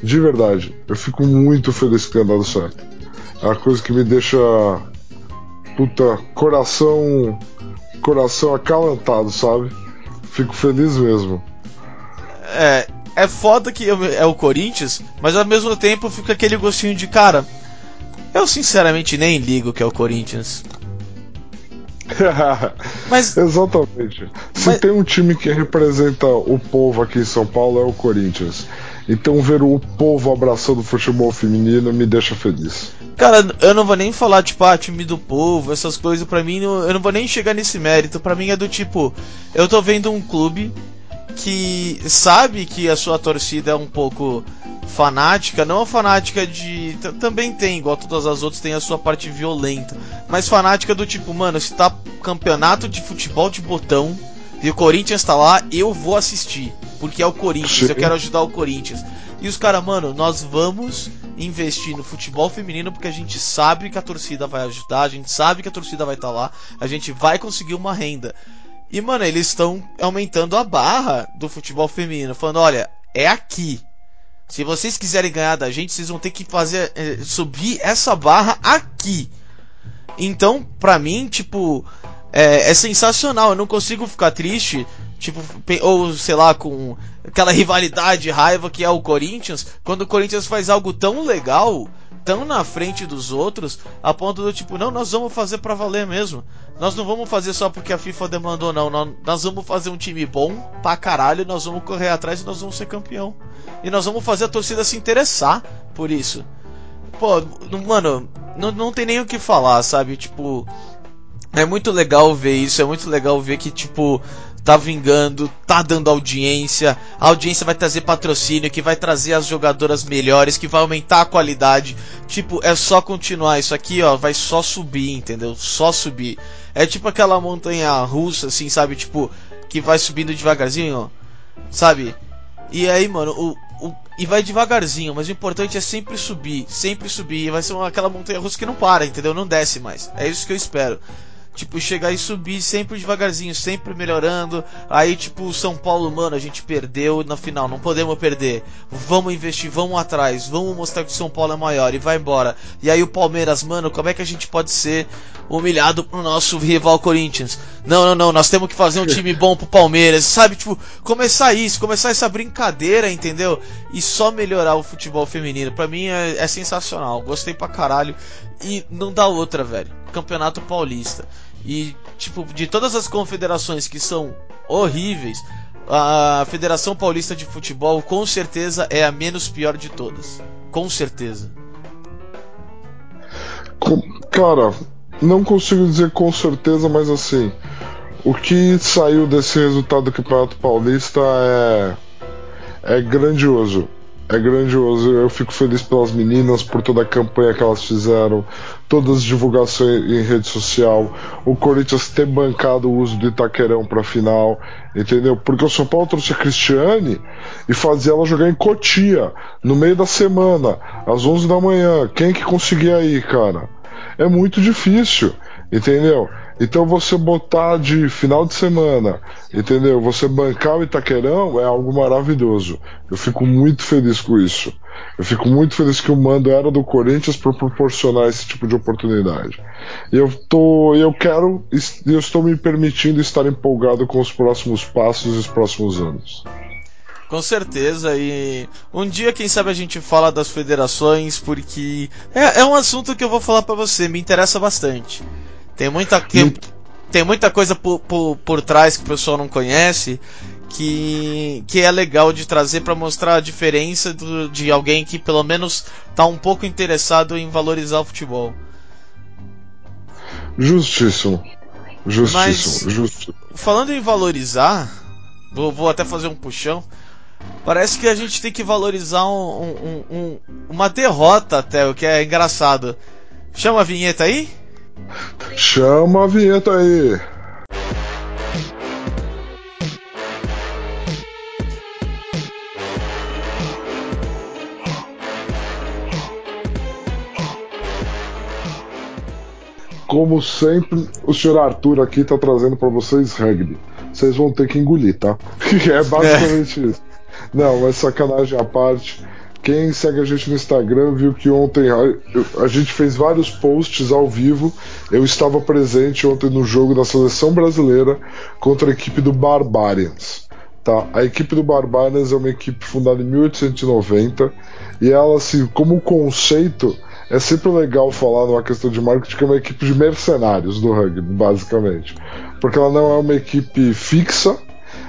De verdade, eu fico muito feliz que tenha dado certo. É uma coisa que me deixa puta coração coração acalantado, sabe? Fico feliz mesmo. É, é foda que é o Corinthians, mas ao mesmo tempo fica aquele gostinho de cara. Eu sinceramente nem ligo que é o Corinthians. mas, Exatamente. Se mas... tem um time que representa o povo aqui em São Paulo é o Corinthians. Então ver o povo abraçando o futebol feminino me deixa feliz. Cara, eu não vou nem falar, tipo, ah, time do povo, essas coisas, pra mim, eu não vou nem chegar nesse mérito. Pra mim é do tipo, eu tô vendo um clube que sabe que a sua torcida é um pouco fanática, não fanática de. Também tem, igual todas as outras, tem a sua parte violenta. Mas fanática do tipo, mano, se tá campeonato de futebol de botão e o Corinthians tá lá, eu vou assistir. Porque é o Corinthians, eu quero ajudar o Corinthians. E os caras, mano, nós vamos investir no futebol feminino porque a gente sabe que a torcida vai ajudar, a gente sabe que a torcida vai estar tá lá, a gente vai conseguir uma renda. E, mano, eles estão aumentando a barra do futebol feminino, falando: olha, é aqui. Se vocês quiserem ganhar da gente, vocês vão ter que fazer é, subir essa barra aqui. Então, pra mim, tipo, é, é, sensacional. Eu não consigo ficar triste, tipo, ou sei lá, com aquela rivalidade, raiva que é o Corinthians, quando o Corinthians faz algo tão legal tão na frente dos outros a ponto do tipo, não, nós vamos fazer para valer mesmo. Nós não vamos fazer só porque a FIFA demandou, não. Nós vamos fazer um time bom pra caralho, nós vamos correr atrás e nós vamos ser campeão. E nós vamos fazer a torcida se interessar por isso. Pô, mano, não, não tem nem o que falar, sabe? Tipo, é muito legal ver isso, é muito legal ver que, tipo, tá vingando, tá dando audiência, a audiência vai trazer patrocínio, que vai trazer as jogadoras melhores, que vai aumentar a qualidade. Tipo, é só continuar isso aqui, ó, vai só subir, entendeu? Só subir. É tipo aquela montanha russa, assim, sabe? Tipo, que vai subindo devagarzinho, ó, sabe? E aí, mano, o, o, e vai devagarzinho, mas o importante é sempre subir, sempre subir. Vai ser uma, aquela montanha russa que não para, entendeu? Não desce mais. É isso que eu espero tipo, chegar e subir sempre devagarzinho, sempre melhorando. Aí, tipo, São Paulo, mano, a gente perdeu na final, não podemos perder. Vamos investir, vamos atrás, vamos mostrar que o São Paulo é maior e vai embora. E aí o Palmeiras, mano, como é que a gente pode ser humilhado pro nosso rival Corinthians? Não, não, não, nós temos que fazer um time bom pro Palmeiras, sabe? Tipo, começar isso, começar essa brincadeira, entendeu? E só melhorar o futebol feminino. Pra mim é, é sensacional, gostei pra caralho. E não dá outra, velho. Campeonato Paulista. E, tipo, de todas as confederações que são horríveis, a Federação Paulista de Futebol com certeza é a menos pior de todas. Com certeza. Cara, não consigo dizer com certeza, mas assim, o que saiu desse resultado do Campeonato Paulista é é grandioso é grandioso. Eu fico feliz pelas meninas, por toda a campanha que elas fizeram, todas as divulgações em rede social, o Corinthians ter bancado o uso do Itaquerão para final, entendeu? Porque o São Paulo trouxe a Cristiane e fazia ela jogar em Cotia, no meio da semana, às 11 da manhã. Quem que conseguia ir, cara? É muito difícil, entendeu? Então você botar de final de semana, entendeu? Você bancar o Itaquerão é algo maravilhoso. Eu fico muito feliz com isso. Eu fico muito feliz que o mando era do Corinthians para proporcionar esse tipo de oportunidade. Eu tô, eu quero, eu estou me permitindo estar empolgado com os próximos passos e os próximos anos. Com certeza, e um dia, quem sabe, a gente fala das federações, porque é, é um assunto que eu vou falar para você, me interessa bastante. Tem muita. Tem, tem muita coisa por, por, por trás que o pessoal não conhece que, que é legal de trazer para mostrar a diferença do, de alguém que pelo menos tá um pouco interessado em valorizar o futebol. Justíssimo. Justíssimo, Mas, justíssimo. Falando em valorizar, vou, vou até fazer um puxão. Parece que a gente tem que valorizar um, um, um, uma derrota até, o que é engraçado. Chama a vinheta aí? Chama a vinheta aí. Como sempre, o senhor Arthur aqui está trazendo para vocês rugby. Vocês vão ter que engolir, tá? é basicamente é. isso. Não, mas sacanagem à parte. Quem segue a gente no Instagram viu que ontem a, a, gente fez vários posts ao vivo. Eu estava presente ontem no jogo da seleção brasileira contra a equipe do Barbarians. Tá? A equipe do Barbarians é uma equipe fundada em 1890 e ela, assim, como conceito, é sempre legal falar numa questão de marketing que é uma equipe de mercenários do rugby, basicamente. Porque ela não é uma equipe fixa,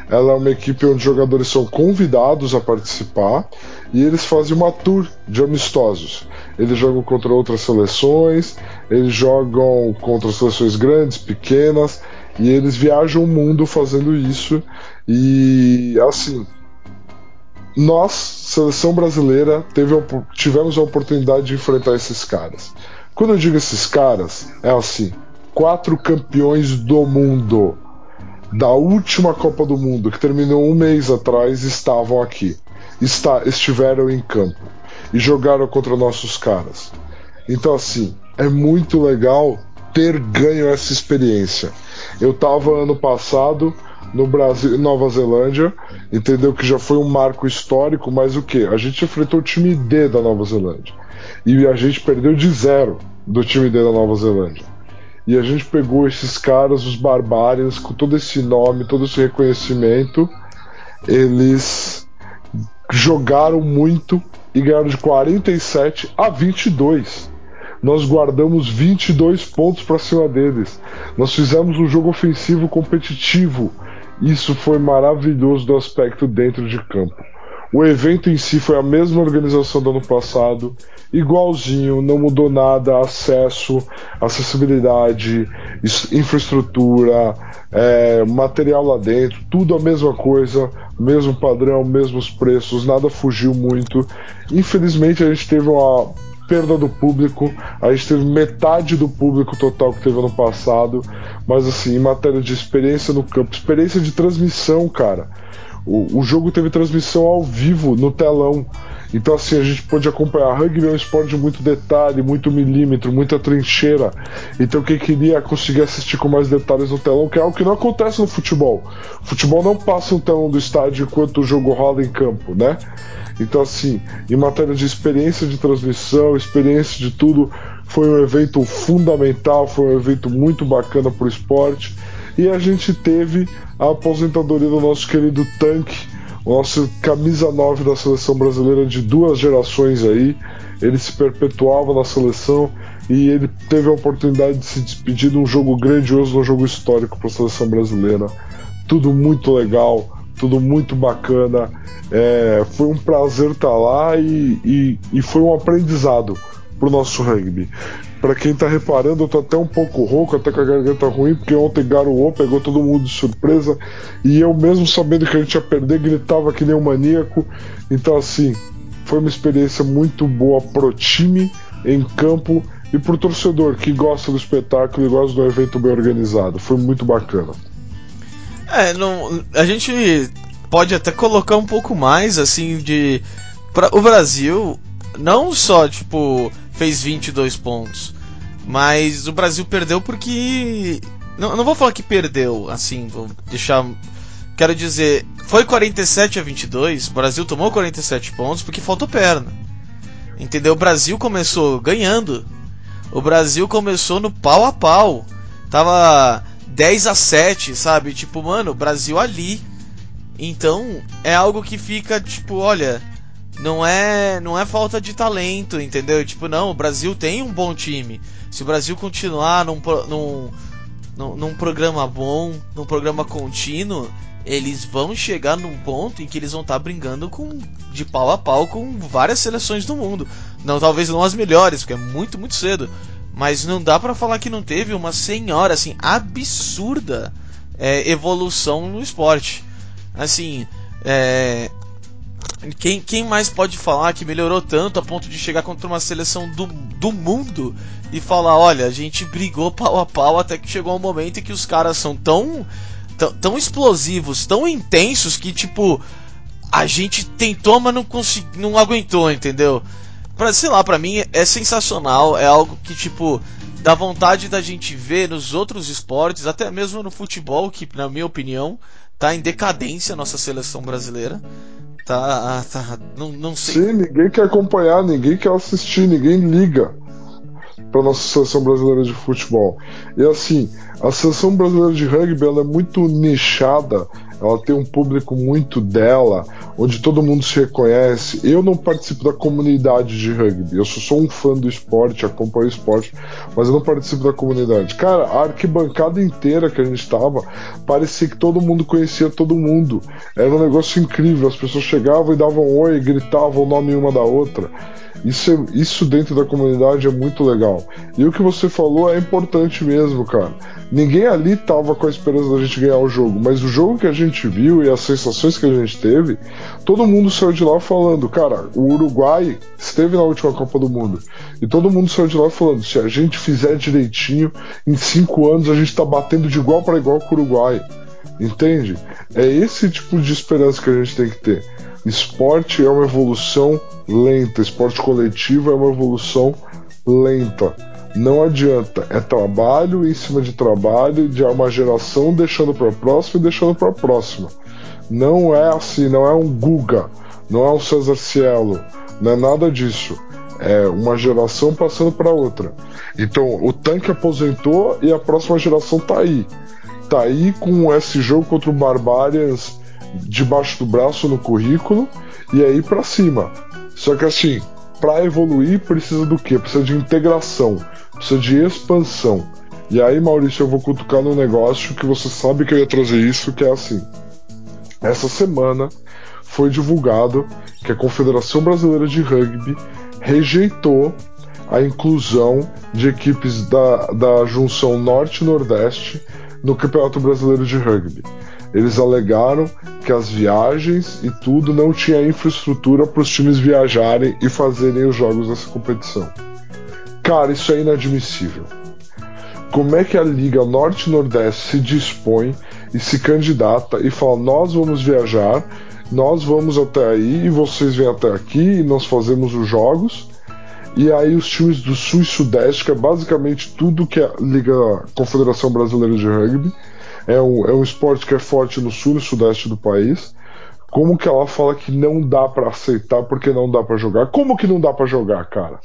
ela é uma equipe onde jogadores são convidados a participar e eles fazem uma tour de amistosos. Eles jogam contra outras seleções, eles jogam contra seleções grandes, pequenas, e eles viajam o mundo fazendo isso. E assim, nós, seleção brasileira, teve, tivemos a oportunidade de enfrentar esses caras. Quando eu digo esses caras, é assim: quatro campeões do mundo da última Copa do Mundo, que terminou um mês atrás, estavam aqui. Está, estiveram em campo e jogaram contra nossos caras. Então, assim, é muito legal ter ganho essa experiência. Eu estava ano passado no Brasil, Nova Zelândia, entendeu que já foi um marco histórico, mas o que? A gente enfrentou o time D da Nova Zelândia e a gente perdeu de zero do time D da Nova Zelândia. E a gente pegou esses caras, os barbários, com todo esse nome, todo esse reconhecimento, eles jogaram muito e ganharam de 47 a 22 nós guardamos 22 pontos para cima deles. Nós fizemos um jogo ofensivo competitivo. Isso foi maravilhoso do aspecto dentro de campo. O evento em si foi a mesma organização do ano passado, igualzinho, não mudou nada, acesso, acessibilidade, infraestrutura, é, material lá dentro, tudo a mesma coisa, mesmo padrão, mesmos preços, nada fugiu muito. Infelizmente a gente teve uma perda do público. A gente teve metade do público total que teve ano passado. Mas assim, em matéria de experiência no campo, experiência de transmissão, cara. O, o jogo teve transmissão ao vivo no telão. Então, assim, a gente pôde acompanhar. Rugby é um esporte de muito detalhe, muito milímetro, muita trincheira. Então, quem queria conseguir assistir com mais detalhes no telão, que é algo que não acontece no futebol. O futebol não passa um telão do estádio enquanto o jogo rola em campo, né? Então, assim, em matéria de experiência de transmissão, experiência de tudo, foi um evento fundamental, foi um evento muito bacana para o esporte. E a gente teve a aposentadoria do nosso querido Tanque, nosso camisa 9 da seleção brasileira de duas gerações aí. Ele se perpetuava na seleção e ele teve a oportunidade de se despedir de um jogo grandioso, um jogo histórico para a seleção brasileira. Tudo muito legal, tudo muito bacana. É, foi um prazer estar tá lá e, e, e foi um aprendizado pro nosso rugby. Para quem tá reparando, eu tô até um pouco rouco, até com a garganta ruim, porque ontem garoou, pegou todo mundo de surpresa, e eu mesmo sabendo que a gente ia perder, gritava que nem um maníaco. Então assim, foi uma experiência muito boa pro time em campo e pro torcedor que gosta do espetáculo e gosta do evento bem organizado. Foi muito bacana. É, não, a gente pode até colocar um pouco mais assim de pra, o Brasil não só tipo fez 22 pontos, mas o Brasil perdeu porque não, não vou falar que perdeu, assim, vou deixar quero dizer, foi 47 a 22, o Brasil tomou 47 pontos porque faltou perna. Entendeu? O Brasil começou ganhando. O Brasil começou no pau a pau. Tava 10 a 7, sabe? Tipo, mano, Brasil ali. Então, é algo que fica tipo, olha, não é, não é falta de talento, entendeu? Tipo, não, o Brasil tem um bom time. Se o Brasil continuar num, num num, programa bom, num programa contínuo, eles vão chegar num ponto em que eles vão estar tá brigando com de pau a pau com várias seleções do mundo. Não, talvez não as melhores, porque é muito, muito cedo. Mas não dá para falar que não teve uma senhora assim absurda é, evolução no esporte. Assim, é, quem, quem mais pode falar que melhorou tanto a ponto de chegar contra uma seleção do, do mundo e falar: olha, a gente brigou pau a pau até que chegou um momento em que os caras são tão, tão, tão explosivos, tão intensos que, tipo, a gente tentou, mas não, consegui, não aguentou, entendeu? Pra, sei lá, pra mim é sensacional, é algo que, tipo, dá vontade da gente ver nos outros esportes, até mesmo no futebol, que, na minha opinião, tá em decadência a nossa seleção brasileira. Tá, tá não, não sei. Sim, ninguém quer acompanhar, ninguém quer assistir, ninguém liga para nossa seleção brasileira de futebol. E assim, a seleção brasileira de rugby ela é muito nichada ela tem um público muito dela, onde todo mundo se reconhece. Eu não participo da comunidade de rugby, eu sou só um fã do esporte, acompanho o esporte, mas eu não participo da comunidade. Cara, a arquibancada inteira que a gente estava, parecia que todo mundo conhecia todo mundo. Era um negócio incrível, as pessoas chegavam e davam oi, gritavam o nome uma da outra. Isso, é, isso dentro da comunidade é muito legal. E o que você falou é importante mesmo, cara. Ninguém ali tava com a esperança da gente ganhar o jogo, mas o jogo que a gente viu e as sensações que a gente teve, todo mundo saiu de lá falando, cara, o Uruguai esteve na última Copa do Mundo. E todo mundo saiu de lá falando, se a gente fizer direitinho, em cinco anos a gente tá batendo de igual para igual com o Uruguai. Entende? É esse tipo de esperança que a gente tem que ter. Esporte é uma evolução lenta, esporte coletivo é uma evolução lenta. Não adianta, é trabalho em cima de trabalho, de uma geração deixando para a próxima e deixando para a próxima. Não é assim, não é um Guga, não é um César Cielo, não é nada disso. É uma geração passando para outra. Então, o tanque aposentou e a próxima geração tá aí. Tá aí com esse jogo contra o Barbarians debaixo do braço no currículo e aí para cima. Só que assim, para evoluir precisa do quê? Precisa de integração, precisa de expansão. E aí, Maurício, eu vou cutucar no negócio que você sabe que eu ia trazer isso, que é assim. Essa semana foi divulgado que a Confederação Brasileira de Rugby rejeitou a inclusão de equipes da, da junção Norte-Nordeste no Campeonato Brasileiro de Rugby. Eles alegaram que as viagens e tudo não tinha infraestrutura para os times viajarem e fazerem os jogos dessa competição. Cara, isso é inadmissível. Como é que a Liga Norte-Nordeste se dispõe e se candidata e fala: nós vamos viajar, nós vamos até aí e vocês vêm até aqui e nós fazemos os jogos. E aí os times do Sul e Sudeste, que é basicamente tudo que a Liga Confederação Brasileira de Rugby, é um, é um esporte que é forte no sul e sudeste do país. Como que ela fala que não dá para aceitar porque não dá para jogar? Como que não dá para jogar, cara?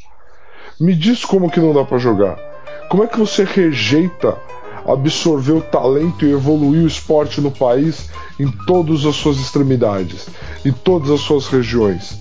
Me diz como que não dá para jogar. Como é que você rejeita absorver o talento e evoluir o esporte no país em todas as suas extremidades, em todas as suas regiões?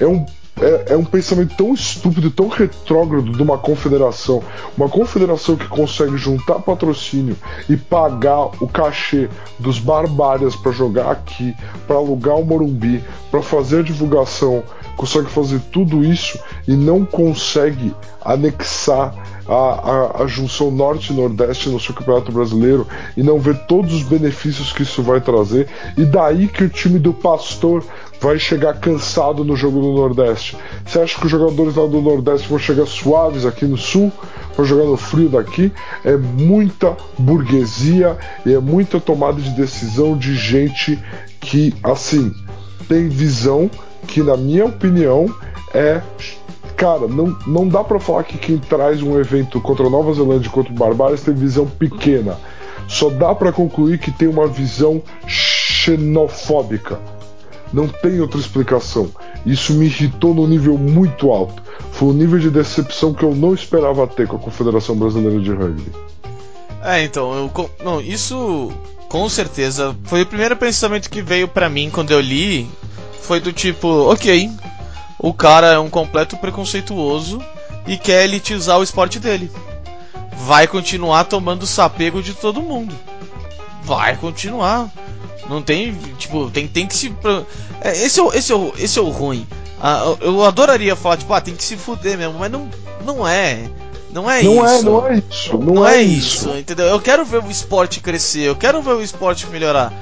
É um é, é, um pensamento tão estúpido, tão retrógrado de uma confederação. Uma confederação que consegue juntar patrocínio e pagar o cachê dos barbárias para jogar aqui, para alugar o Morumbi, para fazer a divulgação, consegue fazer tudo isso e não consegue anexar a, a, a, junção norte nordeste no seu campeonato brasileiro e não ver todos os benefícios que isso vai trazer. E daí que o time do Pastor vai chegar cansado no jogo do Nordeste. Você acha que os jogadores lá do Nordeste vão chegar suaves aqui no Sul para jogar no frio daqui? É muita burguesia e é muita tomada de decisão de gente que, assim, tem visão que, na minha opinião, é cara, não, não dá para falar que quem traz um evento contra a Nova Zelândia e contra o Barbárias tem visão pequena. Só dá para concluir que tem uma visão xenofóbica. Não tem outra explicação. Isso me irritou no nível muito alto. Foi um nível de decepção que eu não esperava ter com a Confederação Brasileira de Rugby. É, então, eu, não, isso com certeza foi o primeiro pensamento que veio para mim quando eu li. Foi do tipo, ok, o cara é um completo preconceituoso e quer elitizar o esporte dele. vai continuar tomando sapego de todo mundo. Vai continuar. Não tem, tipo, tem, tem que se. É, esse, é, esse, é, esse é o ruim. Ah, eu adoraria falar, tipo, ah, tem que se fuder mesmo, mas não, não é. Não é não isso. É, não é isso. Não, não é, é isso. isso, entendeu? Eu quero ver o esporte crescer, eu quero ver o esporte melhorar.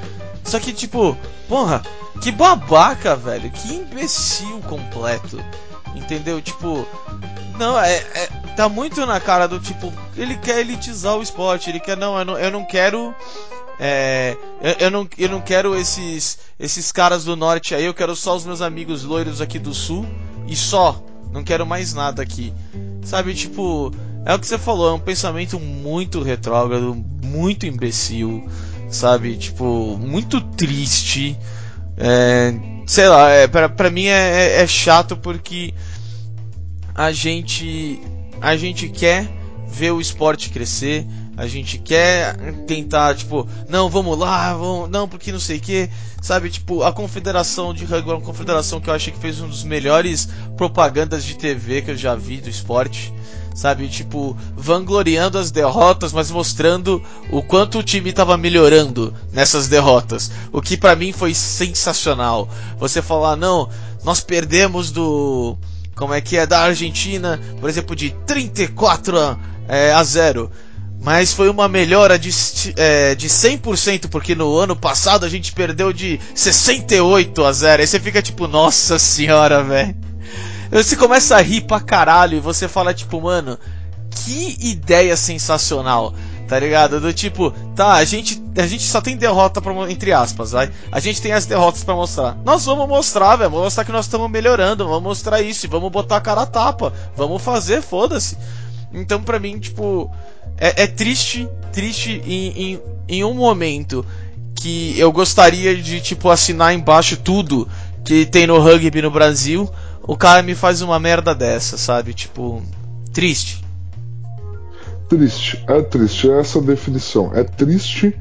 Só que, tipo, porra, que babaca, velho. Que imbecil completo. Entendeu? Tipo, não, é, é, Tá muito na cara do tipo, ele quer elitizar o esporte, ele quer, não, eu não, eu não quero. É, eu, eu, não, eu não quero esses, esses caras do norte aí, eu quero só os meus amigos loiros aqui do sul e só. Não quero mais nada aqui. Sabe, tipo, é o que você falou, é um pensamento muito retrógrado, muito imbecil, sabe? Tipo, muito triste. É, sei lá, é, pra, pra mim é, é, é chato porque a gente a gente quer ver o esporte crescer, a gente quer tentar, tipo, não, vamos lá, vamos, não, porque não sei o que, sabe? Tipo, a confederação de rugby é uma confederação que eu achei que fez um dos melhores propagandas de TV que eu já vi do esporte, sabe? Tipo, vangloriando as derrotas, mas mostrando o quanto o time estava melhorando nessas derrotas, o que para mim foi sensacional. Você falar, não, nós perdemos do como é que é da Argentina, por exemplo, de 34 a, é, a 0. Mas foi uma melhora de, é, de 100%, porque no ano passado a gente perdeu de 68 a 0. Aí você fica tipo, nossa senhora, velho. Você começa a rir pra caralho e você fala, tipo, mano, que ideia sensacional tá ligado? Do tipo, tá, a gente, a gente só tem derrota pra, entre aspas, vai. A gente tem as derrotas para mostrar. Nós vamos mostrar, velho, vamos mostrar que nós estamos melhorando, vamos mostrar isso, e vamos botar a cara a tapa, vamos fazer, foda-se. Então, pra mim, tipo, é, é triste, triste em, em, em um momento que eu gostaria de, tipo, assinar embaixo tudo que tem no rugby no Brasil, o cara me faz uma merda dessa, sabe? Tipo, triste triste, é triste, é essa definição. É triste,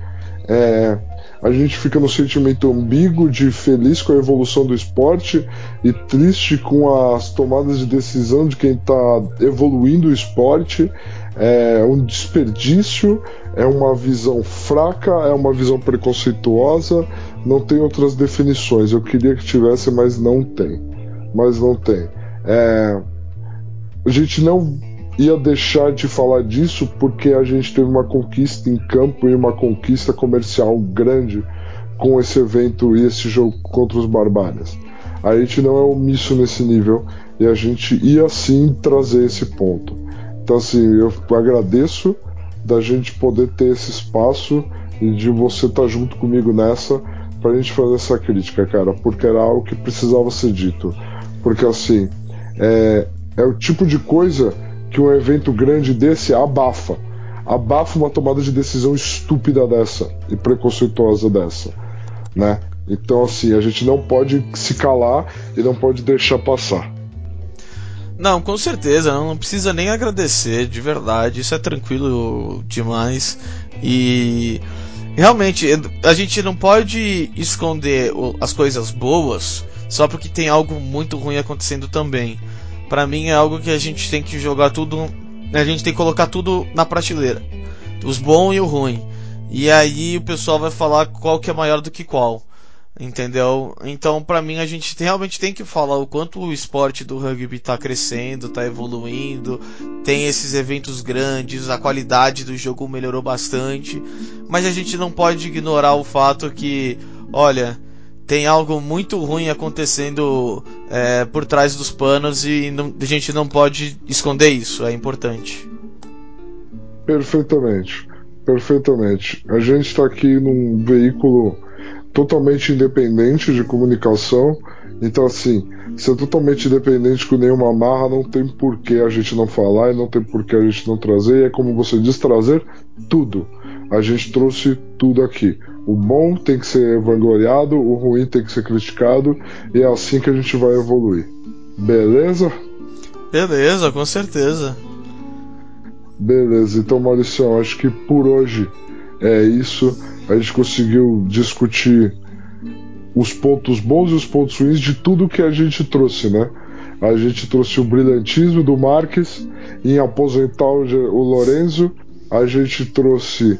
é, a gente fica no sentimento ambíguo de feliz com a evolução do esporte e triste com as tomadas de decisão de quem está evoluindo o esporte. É um desperdício, é uma visão fraca, é uma visão preconceituosa, não tem outras definições. Eu queria que tivesse, mas não tem. Mas não tem. É, a gente não ia deixar de falar disso porque a gente teve uma conquista em campo e uma conquista comercial grande com esse evento e esse jogo contra os Barbárias. A gente não é omisso nesse nível e a gente ia sim trazer esse ponto. Então, assim, eu agradeço da gente poder ter esse espaço e de você estar tá junto comigo nessa pra gente fazer essa crítica, cara, porque era algo que precisava ser dito. Porque, assim, é, é o tipo de coisa que um evento grande desse abafa. Abafa uma tomada de decisão estúpida dessa e preconceituosa dessa, né? Então, assim, a gente não pode se calar e não pode deixar passar. Não, com certeza, não precisa nem agradecer, de verdade, isso é tranquilo demais. E realmente, a gente não pode esconder as coisas boas só porque tem algo muito ruim acontecendo também para mim é algo que a gente tem que jogar tudo, a gente tem que colocar tudo na prateleira, os bons e o ruim. E aí o pessoal vai falar qual que é maior do que qual. Entendeu? Então, para mim, a gente realmente tem que falar o quanto o esporte do rugby está crescendo, está evoluindo, tem esses eventos grandes, a qualidade do jogo melhorou bastante, mas a gente não pode ignorar o fato que, olha, tem algo muito ruim acontecendo é, por trás dos panos e não, a gente não pode esconder isso, é importante. Perfeitamente, perfeitamente. A gente está aqui num veículo totalmente independente de comunicação, então assim, ser totalmente independente com nenhuma marra não tem por que a gente não falar e não tem por que a gente não trazer, e é como você diz, trazer tudo. A gente trouxe tudo aqui. O bom tem que ser vangloriado, o ruim tem que ser criticado, e é assim que a gente vai evoluir. Beleza? Beleza, com certeza. Beleza, então Maurício, acho que por hoje é isso. A gente conseguiu discutir os pontos bons e os pontos ruins de tudo que a gente trouxe, né? a gente trouxe o brilhantismo do Marques, em aposentar o Lorenzo, a gente trouxe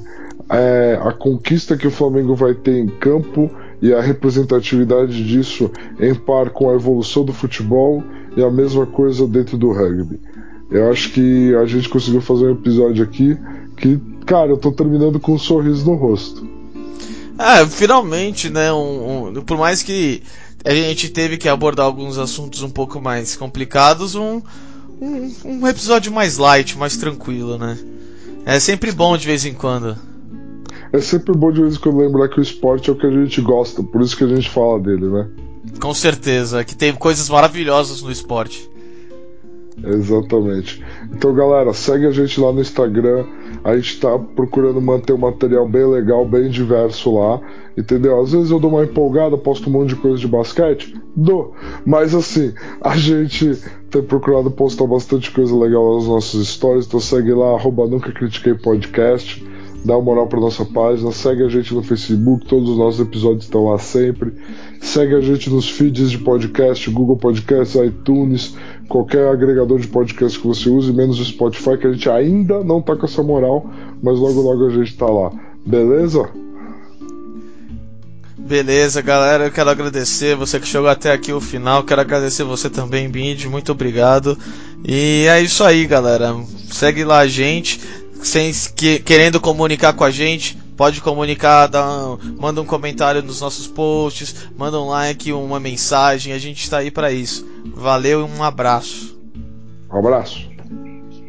é, a conquista que o Flamengo vai ter em campo e a representatividade disso em par com a evolução do futebol e a mesma coisa dentro do rugby. Eu acho que a gente conseguiu fazer um episódio aqui que, cara, eu tô terminando com um sorriso no rosto. Ah, finalmente, né? Um, um, por mais que a gente teve que abordar alguns assuntos um pouco mais complicados, um, um, um episódio mais light, mais tranquilo, né? É sempre bom de vez em quando. É sempre bom de vez em quando lembrar que o esporte é o que a gente gosta, por isso que a gente fala dele, né? Com certeza, que tem coisas maravilhosas no esporte. Exatamente. Então, galera, segue a gente lá no Instagram. A gente tá procurando manter um material bem legal, bem diverso lá. Entendeu? Às vezes eu dou uma empolgada, posto um monte de coisa de basquete. Dou. Mas assim, a gente tem procurado postar bastante coisa legal nas nossas histórias. Então segue lá, arroba Nunca Critiquei Podcast. Dá uma moral pra nossa página. Segue a gente no Facebook. Todos os nossos episódios estão lá sempre. Segue a gente nos feeds de podcast, Google Podcasts, iTunes, qualquer agregador de podcast que você use, menos o Spotify, que a gente ainda não tá com essa moral, mas logo logo a gente tá lá. Beleza? Beleza, galera, eu quero agradecer você que chegou até aqui o final. Quero agradecer você também, Bindi, muito obrigado. E é isso aí, galera. Segue lá a gente, sem que, querendo comunicar com a gente, pode comunicar, dá, manda um comentário nos nossos posts, manda um like, uma mensagem, a gente está aí para isso. Valeu e um abraço. Um abraço.